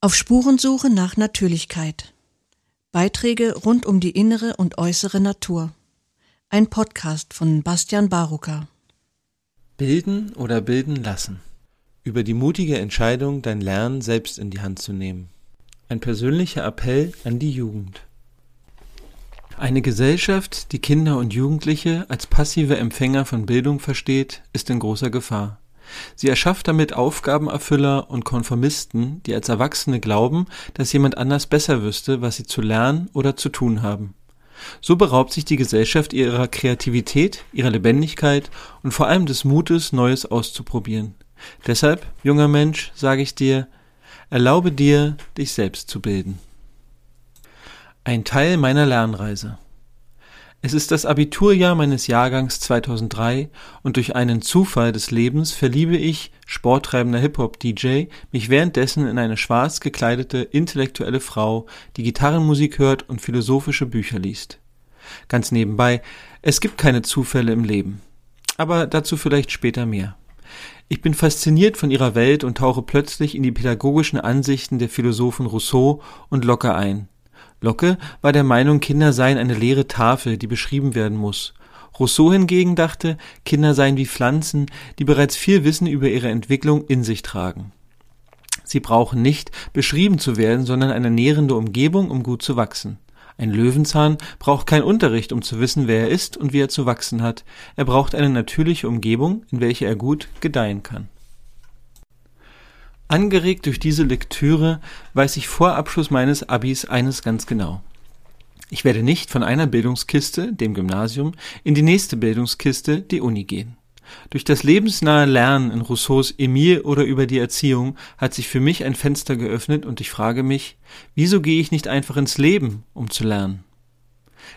Auf Spurensuche nach Natürlichkeit. Beiträge rund um die innere und äußere Natur. Ein Podcast von Bastian Barucker. Bilden oder bilden lassen. Über die mutige Entscheidung, dein Lernen selbst in die Hand zu nehmen. Ein persönlicher Appell an die Jugend. Eine Gesellschaft, die Kinder und Jugendliche als passive Empfänger von Bildung versteht, ist in großer Gefahr. Sie erschafft damit Aufgabenerfüller und Konformisten, die als Erwachsene glauben, dass jemand anders besser wüsste, was sie zu lernen oder zu tun haben. So beraubt sich die Gesellschaft ihrer Kreativität, ihrer Lebendigkeit und vor allem des Mutes, Neues auszuprobieren. Deshalb, junger Mensch, sage ich dir, erlaube dir, dich selbst zu bilden. Ein Teil meiner Lernreise. Es ist das Abiturjahr meines Jahrgangs 2003 und durch einen Zufall des Lebens verliebe ich, sporttreibender Hip-Hop-DJ, mich währenddessen in eine schwarz gekleidete, intellektuelle Frau, die Gitarrenmusik hört und philosophische Bücher liest. Ganz nebenbei, es gibt keine Zufälle im Leben. Aber dazu vielleicht später mehr. Ich bin fasziniert von ihrer Welt und tauche plötzlich in die pädagogischen Ansichten der Philosophen Rousseau und Locke ein. Locke war der Meinung, Kinder seien eine leere Tafel, die beschrieben werden muss. Rousseau hingegen dachte, Kinder seien wie Pflanzen, die bereits viel Wissen über ihre Entwicklung in sich tragen. Sie brauchen nicht beschrieben zu werden, sondern eine nährende Umgebung, um gut zu wachsen. Ein Löwenzahn braucht keinen Unterricht, um zu wissen, wer er ist und wie er zu wachsen hat. Er braucht eine natürliche Umgebung, in welcher er gut gedeihen kann. Angeregt durch diese Lektüre weiß ich vor Abschluss meines Abis eines ganz genau. Ich werde nicht von einer Bildungskiste, dem Gymnasium, in die nächste Bildungskiste, die Uni gehen. Durch das lebensnahe Lernen in Rousseaus Emile oder über die Erziehung hat sich für mich ein Fenster geöffnet und ich frage mich, wieso gehe ich nicht einfach ins Leben, um zu lernen?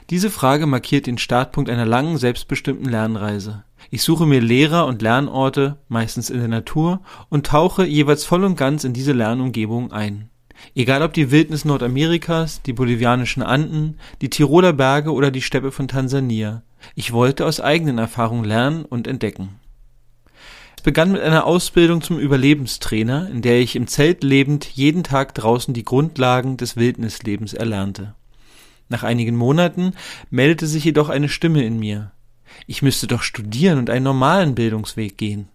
Diese Frage markiert den Startpunkt einer langen, selbstbestimmten Lernreise. Ich suche mir Lehrer und Lernorte, meistens in der Natur, und tauche jeweils voll und ganz in diese Lernumgebung ein. Egal ob die Wildnis Nordamerikas, die bolivianischen Anden, die Tiroler Berge oder die Steppe von Tansania. Ich wollte aus eigenen Erfahrungen lernen und entdecken. Es begann mit einer Ausbildung zum Überlebenstrainer, in der ich im Zelt lebend jeden Tag draußen die Grundlagen des Wildnislebens erlernte. Nach einigen Monaten meldete sich jedoch eine Stimme in mir. Ich müsste doch studieren und einen normalen Bildungsweg gehen.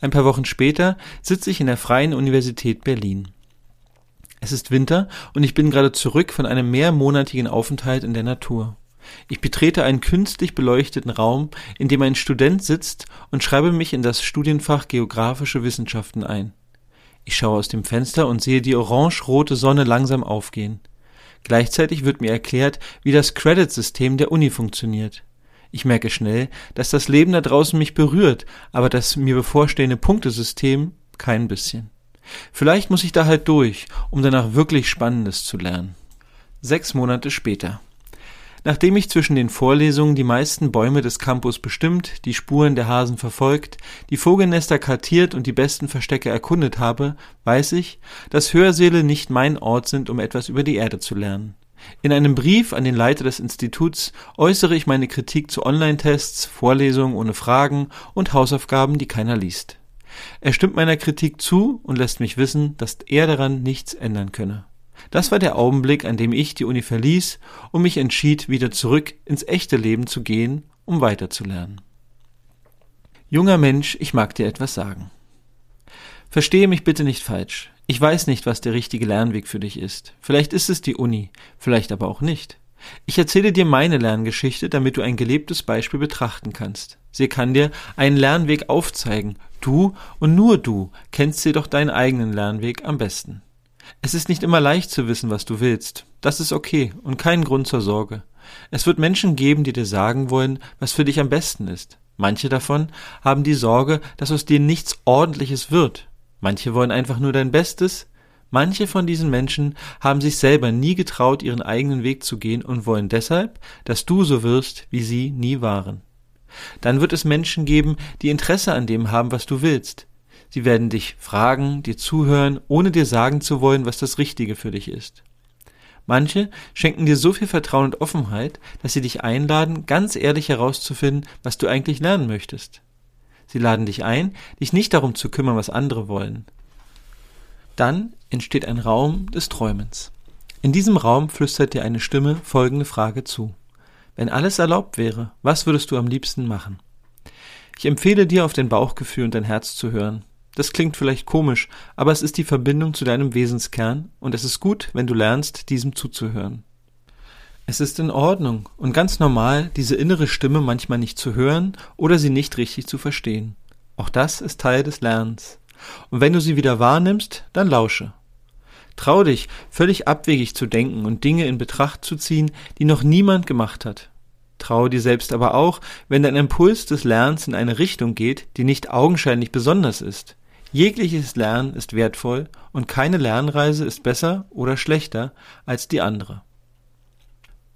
Ein paar Wochen später sitze ich in der Freien Universität Berlin. Es ist Winter und ich bin gerade zurück von einem mehrmonatigen Aufenthalt in der Natur. Ich betrete einen künstlich beleuchteten Raum, in dem ein Student sitzt und schreibe mich in das Studienfach Geographische Wissenschaften ein. Ich schaue aus dem Fenster und sehe die orange-rote Sonne langsam aufgehen. Gleichzeitig wird mir erklärt, wie das Credit-System der Uni funktioniert. Ich merke schnell, dass das Leben da draußen mich berührt, aber das mir bevorstehende Punktesystem kein bisschen. Vielleicht muss ich da halt durch, um danach wirklich Spannendes zu lernen. Sechs Monate später. Nachdem ich zwischen den Vorlesungen die meisten Bäume des Campus bestimmt, die Spuren der Hasen verfolgt, die Vogelnester kartiert und die besten Verstecke erkundet habe, weiß ich, dass Hörsäle nicht mein Ort sind, um etwas über die Erde zu lernen. In einem Brief an den Leiter des Instituts äußere ich meine Kritik zu Online-Tests, Vorlesungen ohne Fragen und Hausaufgaben, die keiner liest. Er stimmt meiner Kritik zu und lässt mich wissen, dass er daran nichts ändern könne. Das war der Augenblick, an dem ich die Uni verließ und mich entschied, wieder zurück ins echte Leben zu gehen, um weiterzulernen. Junger Mensch, ich mag dir etwas sagen. Verstehe mich bitte nicht falsch. Ich weiß nicht, was der richtige Lernweg für dich ist. Vielleicht ist es die Uni, vielleicht aber auch nicht. Ich erzähle dir meine Lerngeschichte, damit du ein gelebtes Beispiel betrachten kannst. Sie kann dir einen Lernweg aufzeigen. Du und nur du kennst jedoch deinen eigenen Lernweg am besten. Es ist nicht immer leicht zu wissen, was du willst. Das ist okay und kein Grund zur Sorge. Es wird Menschen geben, die dir sagen wollen, was für dich am besten ist. Manche davon haben die Sorge, dass aus dir nichts Ordentliches wird. Manche wollen einfach nur dein Bestes. Manche von diesen Menschen haben sich selber nie getraut, ihren eigenen Weg zu gehen und wollen deshalb, dass du so wirst, wie sie nie waren. Dann wird es Menschen geben, die Interesse an dem haben, was du willst, Sie werden dich fragen, dir zuhören, ohne dir sagen zu wollen, was das Richtige für dich ist. Manche schenken dir so viel Vertrauen und Offenheit, dass sie dich einladen, ganz ehrlich herauszufinden, was du eigentlich lernen möchtest. Sie laden dich ein, dich nicht darum zu kümmern, was andere wollen. Dann entsteht ein Raum des Träumens. In diesem Raum flüstert dir eine Stimme folgende Frage zu. Wenn alles erlaubt wäre, was würdest du am liebsten machen? Ich empfehle dir, auf dein Bauchgefühl und dein Herz zu hören. Das klingt vielleicht komisch, aber es ist die Verbindung zu deinem Wesenskern und es ist gut, wenn du lernst, diesem zuzuhören. Es ist in Ordnung und ganz normal, diese innere Stimme manchmal nicht zu hören oder sie nicht richtig zu verstehen. Auch das ist Teil des Lernens. Und wenn du sie wieder wahrnimmst, dann lausche. Trau dich, völlig abwegig zu denken und Dinge in Betracht zu ziehen, die noch niemand gemacht hat. Trau dir selbst aber auch, wenn dein Impuls des Lernens in eine Richtung geht, die nicht augenscheinlich besonders ist. Jegliches Lernen ist wertvoll und keine Lernreise ist besser oder schlechter als die andere.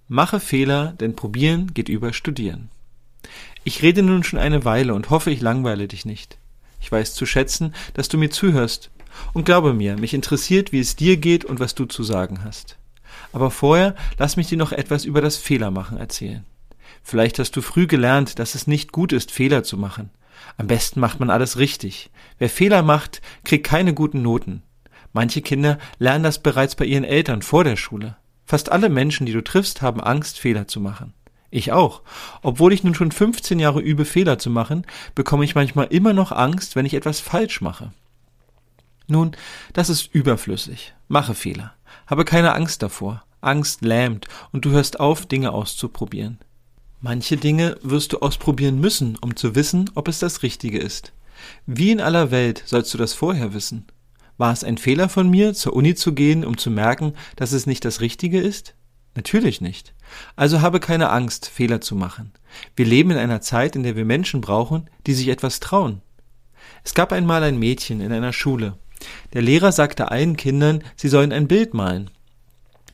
Mache Fehler, denn probieren geht über studieren. Ich rede nun schon eine Weile und hoffe, ich langweile dich nicht. Ich weiß zu schätzen, dass du mir zuhörst. Und glaube mir, mich interessiert, wie es dir geht und was du zu sagen hast. Aber vorher lass mich dir noch etwas über das Fehlermachen erzählen. Vielleicht hast du früh gelernt, dass es nicht gut ist, Fehler zu machen. Am besten macht man alles richtig. Wer Fehler macht, kriegt keine guten Noten. Manche Kinder lernen das bereits bei ihren Eltern vor der Schule. Fast alle Menschen, die du triffst, haben Angst, Fehler zu machen. Ich auch. Obwohl ich nun schon 15 Jahre übe, Fehler zu machen, bekomme ich manchmal immer noch Angst, wenn ich etwas falsch mache. Nun, das ist überflüssig. Mache Fehler. Habe keine Angst davor. Angst lähmt und du hörst auf, Dinge auszuprobieren. Manche Dinge wirst du ausprobieren müssen, um zu wissen, ob es das Richtige ist. Wie in aller Welt sollst du das vorher wissen? War es ein Fehler von mir, zur Uni zu gehen, um zu merken, dass es nicht das Richtige ist? Natürlich nicht. Also habe keine Angst, Fehler zu machen. Wir leben in einer Zeit, in der wir Menschen brauchen, die sich etwas trauen. Es gab einmal ein Mädchen in einer Schule. Der Lehrer sagte allen Kindern, sie sollen ein Bild malen.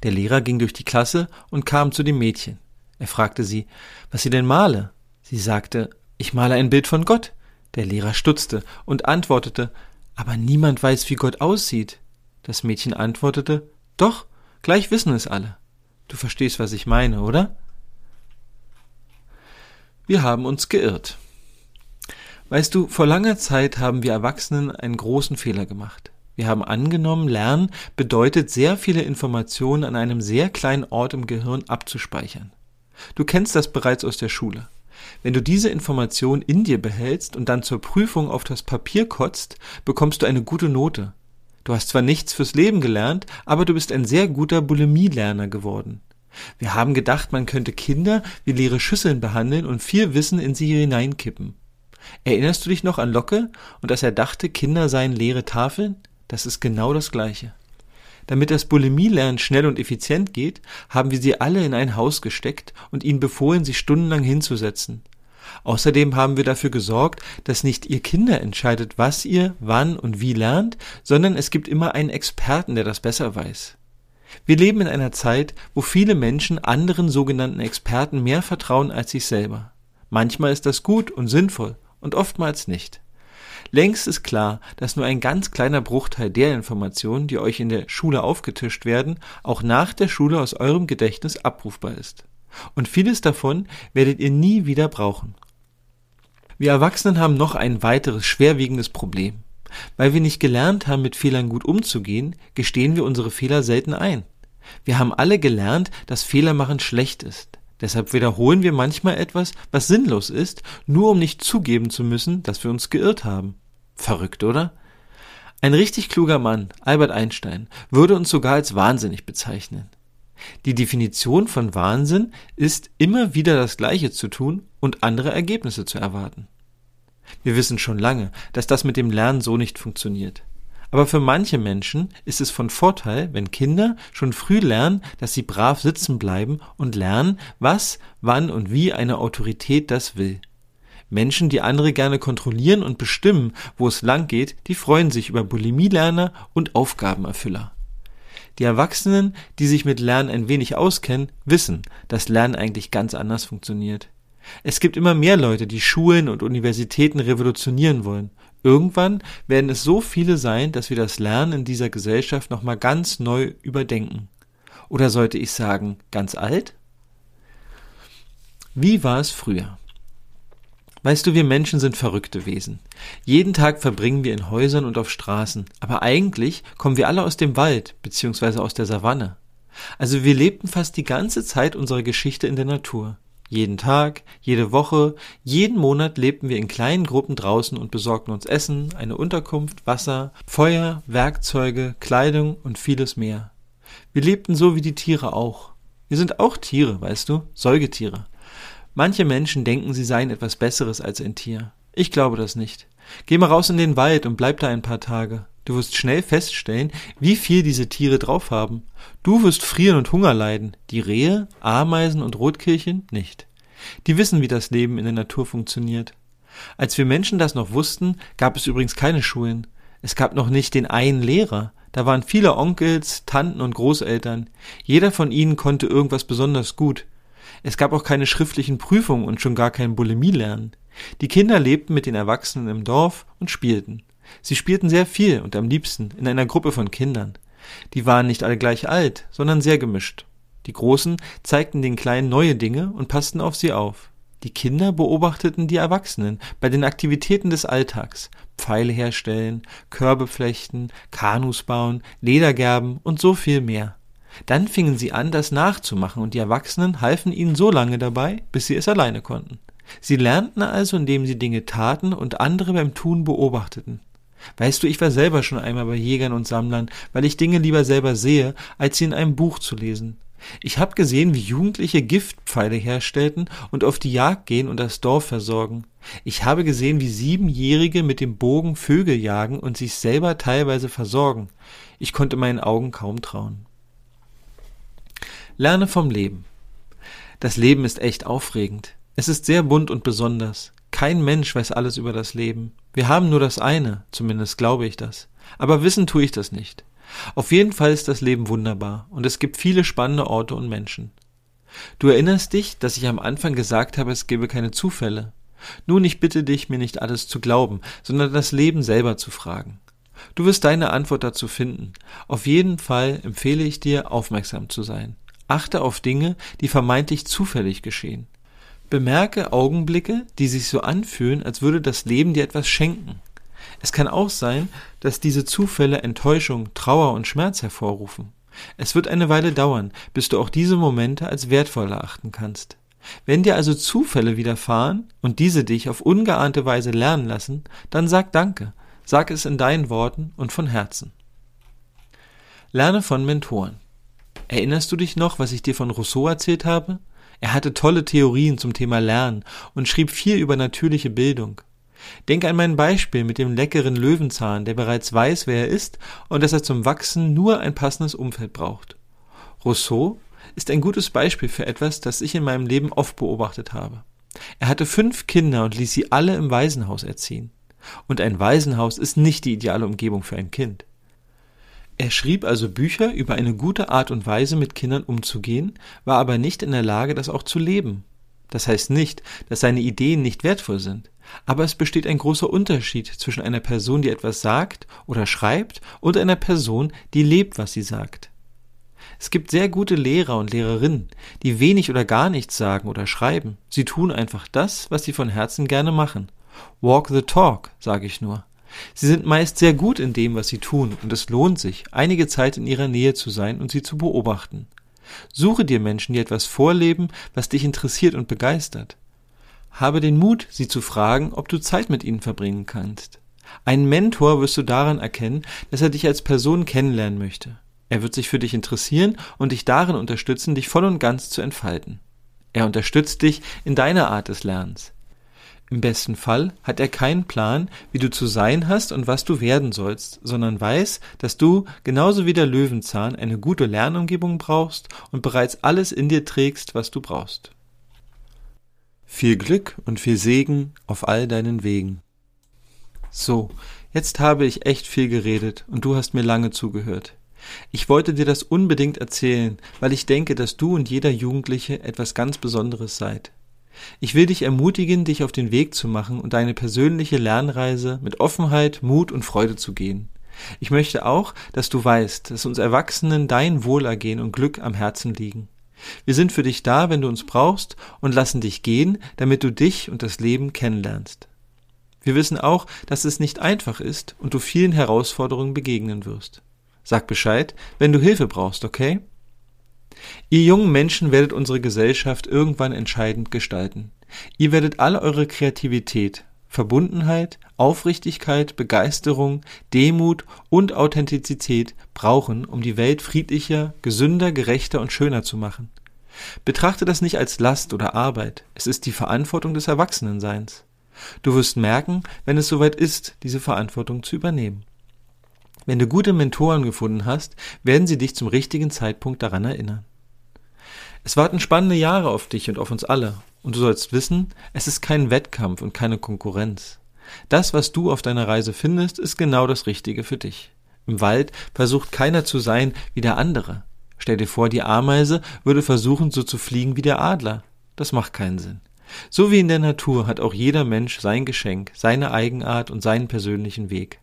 Der Lehrer ging durch die Klasse und kam zu dem Mädchen. Er fragte sie, was sie denn male. Sie sagte, ich male ein Bild von Gott. Der Lehrer stutzte und antwortete, aber niemand weiß, wie Gott aussieht. Das Mädchen antwortete, doch, gleich wissen es alle. Du verstehst, was ich meine, oder? Wir haben uns geirrt. Weißt du, vor langer Zeit haben wir Erwachsenen einen großen Fehler gemacht. Wir haben angenommen, Lernen bedeutet, sehr viele Informationen an einem sehr kleinen Ort im Gehirn abzuspeichern. Du kennst das bereits aus der Schule. Wenn du diese Information in dir behältst und dann zur Prüfung auf das Papier kotzt, bekommst du eine gute Note. Du hast zwar nichts fürs Leben gelernt, aber du bist ein sehr guter Bulimie-Lerner geworden. Wir haben gedacht, man könnte Kinder wie leere Schüsseln behandeln und viel Wissen in sie hineinkippen. Erinnerst du dich noch an Locke und dass er dachte, Kinder seien leere Tafeln? Das ist genau das Gleiche. Damit das Bulimie-Lernen schnell und effizient geht, haben wir sie alle in ein Haus gesteckt und ihnen befohlen, sich stundenlang hinzusetzen. Außerdem haben wir dafür gesorgt, dass nicht ihr Kinder entscheidet, was ihr, wann und wie lernt, sondern es gibt immer einen Experten, der das besser weiß. Wir leben in einer Zeit, wo viele Menschen anderen sogenannten Experten mehr vertrauen als sich selber. Manchmal ist das gut und sinnvoll und oftmals nicht. Längst ist klar, dass nur ein ganz kleiner Bruchteil der Informationen, die euch in der Schule aufgetischt werden, auch nach der Schule aus eurem Gedächtnis abrufbar ist. Und vieles davon werdet ihr nie wieder brauchen. Wir Erwachsenen haben noch ein weiteres schwerwiegendes Problem. Weil wir nicht gelernt haben, mit Fehlern gut umzugehen, gestehen wir unsere Fehler selten ein. Wir haben alle gelernt, dass Fehlermachen schlecht ist. Deshalb wiederholen wir manchmal etwas, was sinnlos ist, nur um nicht zugeben zu müssen, dass wir uns geirrt haben. Verrückt, oder? Ein richtig kluger Mann, Albert Einstein, würde uns sogar als wahnsinnig bezeichnen. Die Definition von Wahnsinn ist, immer wieder das Gleiche zu tun und andere Ergebnisse zu erwarten. Wir wissen schon lange, dass das mit dem Lernen so nicht funktioniert. Aber für manche Menschen ist es von Vorteil, wenn Kinder schon früh lernen, dass sie brav sitzen bleiben und lernen, was, wann und wie eine Autorität das will. Menschen, die andere gerne kontrollieren und bestimmen, wo es lang geht, die freuen sich über Bulimielerner und Aufgabenerfüller. Die Erwachsenen, die sich mit Lernen ein wenig auskennen, wissen, dass Lernen eigentlich ganz anders funktioniert. Es gibt immer mehr Leute, die Schulen und Universitäten revolutionieren wollen. Irgendwann werden es so viele sein, dass wir das Lernen in dieser Gesellschaft nochmal ganz neu überdenken. Oder sollte ich sagen, ganz alt? Wie war es früher? Weißt du, wir Menschen sind verrückte Wesen. Jeden Tag verbringen wir in Häusern und auf Straßen, aber eigentlich kommen wir alle aus dem Wald bzw. aus der Savanne. Also wir lebten fast die ganze Zeit unserer Geschichte in der Natur. Jeden Tag, jede Woche, jeden Monat lebten wir in kleinen Gruppen draußen und besorgten uns Essen, eine Unterkunft, Wasser, Feuer, Werkzeuge, Kleidung und vieles mehr. Wir lebten so wie die Tiere auch. Wir sind auch Tiere, weißt du, Säugetiere. Manche Menschen denken, sie seien etwas Besseres als ein Tier. Ich glaube das nicht. Geh mal raus in den Wald und bleib da ein paar Tage. Du wirst schnell feststellen, wie viel diese Tiere drauf haben. Du wirst frieren und Hunger leiden, die Rehe, Ameisen und Rotkehlchen nicht. Die wissen, wie das Leben in der Natur funktioniert. Als wir Menschen das noch wussten, gab es übrigens keine Schulen. Es gab noch nicht den einen Lehrer. Da waren viele Onkels, Tanten und Großeltern. Jeder von ihnen konnte irgendwas besonders gut. Es gab auch keine schriftlichen Prüfungen und schon gar kein Bulimie-Lernen. Die Kinder lebten mit den Erwachsenen im Dorf und spielten. Sie spielten sehr viel und am liebsten in einer Gruppe von Kindern. Die waren nicht alle gleich alt, sondern sehr gemischt. Die Großen zeigten den Kleinen neue Dinge und passten auf sie auf. Die Kinder beobachteten die Erwachsenen bei den Aktivitäten des Alltags, Pfeile herstellen, Körbe flechten, Kanus bauen, Ledergerben und so viel mehr. Dann fingen sie an, das nachzumachen, und die Erwachsenen halfen ihnen so lange dabei, bis sie es alleine konnten. Sie lernten also, indem sie Dinge taten und andere beim Tun beobachteten. Weißt du, ich war selber schon einmal bei Jägern und Sammlern, weil ich Dinge lieber selber sehe, als sie in einem Buch zu lesen. Ich habe gesehen, wie Jugendliche Giftpfeile herstellten und auf die Jagd gehen und das Dorf versorgen. Ich habe gesehen, wie Siebenjährige mit dem Bogen Vögel jagen und sich selber teilweise versorgen. Ich konnte meinen Augen kaum trauen. Lerne vom Leben. Das Leben ist echt aufregend. Es ist sehr bunt und besonders. Kein Mensch weiß alles über das Leben. Wir haben nur das eine, zumindest glaube ich das. Aber wissen tue ich das nicht. Auf jeden Fall ist das Leben wunderbar und es gibt viele spannende Orte und Menschen. Du erinnerst dich, dass ich am Anfang gesagt habe, es gebe keine Zufälle. Nun, ich bitte dich, mir nicht alles zu glauben, sondern das Leben selber zu fragen. Du wirst deine Antwort dazu finden. Auf jeden Fall empfehle ich dir, aufmerksam zu sein. Achte auf Dinge, die vermeintlich zufällig geschehen. Bemerke Augenblicke, die sich so anfühlen, als würde das Leben dir etwas schenken. Es kann auch sein, dass diese Zufälle Enttäuschung, Trauer und Schmerz hervorrufen. Es wird eine Weile dauern, bis du auch diese Momente als wertvoll erachten kannst. Wenn dir also Zufälle widerfahren und diese dich auf ungeahnte Weise lernen lassen, dann sag Danke, sag es in deinen Worten und von Herzen. Lerne von Mentoren. Erinnerst du dich noch, was ich dir von Rousseau erzählt habe? Er hatte tolle Theorien zum Thema Lernen und schrieb viel über natürliche Bildung. Denk an mein Beispiel mit dem leckeren Löwenzahn, der bereits weiß, wer er ist und dass er zum Wachsen nur ein passendes Umfeld braucht. Rousseau ist ein gutes Beispiel für etwas, das ich in meinem Leben oft beobachtet habe. Er hatte fünf Kinder und ließ sie alle im Waisenhaus erziehen. Und ein Waisenhaus ist nicht die ideale Umgebung für ein Kind. Er schrieb also Bücher über eine gute Art und Weise, mit Kindern umzugehen, war aber nicht in der Lage, das auch zu leben. Das heißt nicht, dass seine Ideen nicht wertvoll sind, aber es besteht ein großer Unterschied zwischen einer Person, die etwas sagt oder schreibt, und einer Person, die lebt, was sie sagt. Es gibt sehr gute Lehrer und Lehrerinnen, die wenig oder gar nichts sagen oder schreiben. Sie tun einfach das, was sie von Herzen gerne machen. Walk the talk, sage ich nur. Sie sind meist sehr gut in dem, was sie tun, und es lohnt sich, einige Zeit in ihrer Nähe zu sein und sie zu beobachten. Suche dir Menschen, die etwas vorleben, was dich interessiert und begeistert. Habe den Mut, sie zu fragen, ob du Zeit mit ihnen verbringen kannst. Einen Mentor wirst du daran erkennen, dass er dich als Person kennenlernen möchte. Er wird sich für dich interessieren und dich darin unterstützen, dich voll und ganz zu entfalten. Er unterstützt dich in deiner Art des Lernens. Im besten Fall hat er keinen Plan, wie du zu sein hast und was du werden sollst, sondern weiß, dass du, genauso wie der Löwenzahn, eine gute Lernumgebung brauchst und bereits alles in dir trägst, was du brauchst. Viel Glück und viel Segen auf all deinen Wegen. So, jetzt habe ich echt viel geredet und du hast mir lange zugehört. Ich wollte dir das unbedingt erzählen, weil ich denke, dass du und jeder Jugendliche etwas ganz Besonderes seid. Ich will dich ermutigen, dich auf den Weg zu machen und deine persönliche Lernreise mit Offenheit, Mut und Freude zu gehen. Ich möchte auch, dass du weißt, dass uns Erwachsenen dein Wohlergehen und Glück am Herzen liegen. Wir sind für dich da, wenn du uns brauchst, und lassen dich gehen, damit du dich und das Leben kennenlernst. Wir wissen auch, dass es nicht einfach ist und du vielen Herausforderungen begegnen wirst. Sag Bescheid, wenn du Hilfe brauchst, okay? Ihr jungen Menschen werdet unsere Gesellschaft irgendwann entscheidend gestalten. Ihr werdet alle eure Kreativität, Verbundenheit, Aufrichtigkeit, Begeisterung, Demut und Authentizität brauchen, um die Welt friedlicher, gesünder, gerechter und schöner zu machen. Betrachte das nicht als Last oder Arbeit, es ist die Verantwortung des Erwachsenenseins. Du wirst merken, wenn es soweit ist, diese Verantwortung zu übernehmen. Wenn du gute Mentoren gefunden hast, werden sie dich zum richtigen Zeitpunkt daran erinnern. Es warten spannende Jahre auf dich und auf uns alle, und du sollst wissen, es ist kein Wettkampf und keine Konkurrenz. Das, was du auf deiner Reise findest, ist genau das Richtige für dich. Im Wald versucht keiner zu sein wie der andere. Stell dir vor, die Ameise würde versuchen, so zu fliegen wie der Adler. Das macht keinen Sinn. So wie in der Natur hat auch jeder Mensch sein Geschenk, seine Eigenart und seinen persönlichen Weg.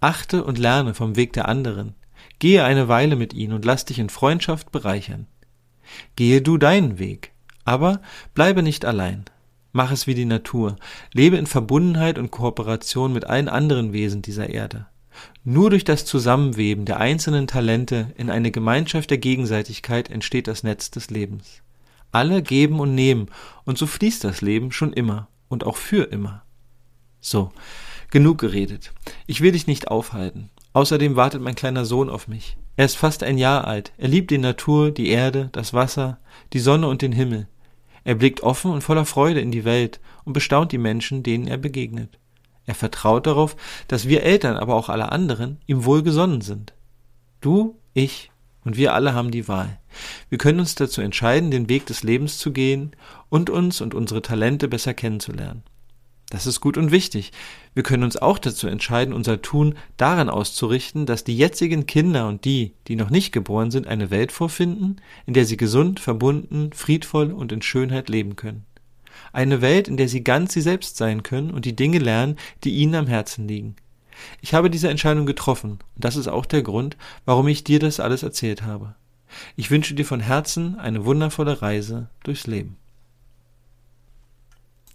Achte und lerne vom Weg der anderen. Gehe eine Weile mit ihnen und lass dich in Freundschaft bereichern. Gehe du deinen Weg, aber bleibe nicht allein. Mach es wie die Natur. Lebe in Verbundenheit und Kooperation mit allen anderen Wesen dieser Erde. Nur durch das Zusammenweben der einzelnen Talente in eine Gemeinschaft der Gegenseitigkeit entsteht das Netz des Lebens. Alle geben und nehmen, und so fließt das Leben schon immer und auch für immer. So, genug geredet. Ich will dich nicht aufhalten. Außerdem wartet mein kleiner Sohn auf mich. Er ist fast ein Jahr alt. Er liebt die Natur, die Erde, das Wasser, die Sonne und den Himmel. Er blickt offen und voller Freude in die Welt und bestaunt die Menschen, denen er begegnet. Er vertraut darauf, dass wir Eltern, aber auch alle anderen, ihm wohlgesonnen sind. Du, ich und wir alle haben die Wahl. Wir können uns dazu entscheiden, den Weg des Lebens zu gehen und uns und unsere Talente besser kennenzulernen. Das ist gut und wichtig. Wir können uns auch dazu entscheiden, unser Tun daran auszurichten, dass die jetzigen Kinder und die, die noch nicht geboren sind, eine Welt vorfinden, in der sie gesund, verbunden, friedvoll und in Schönheit leben können. Eine Welt, in der sie ganz sie selbst sein können und die Dinge lernen, die ihnen am Herzen liegen. Ich habe diese Entscheidung getroffen, und das ist auch der Grund, warum ich dir das alles erzählt habe. Ich wünsche dir von Herzen eine wundervolle Reise durchs Leben.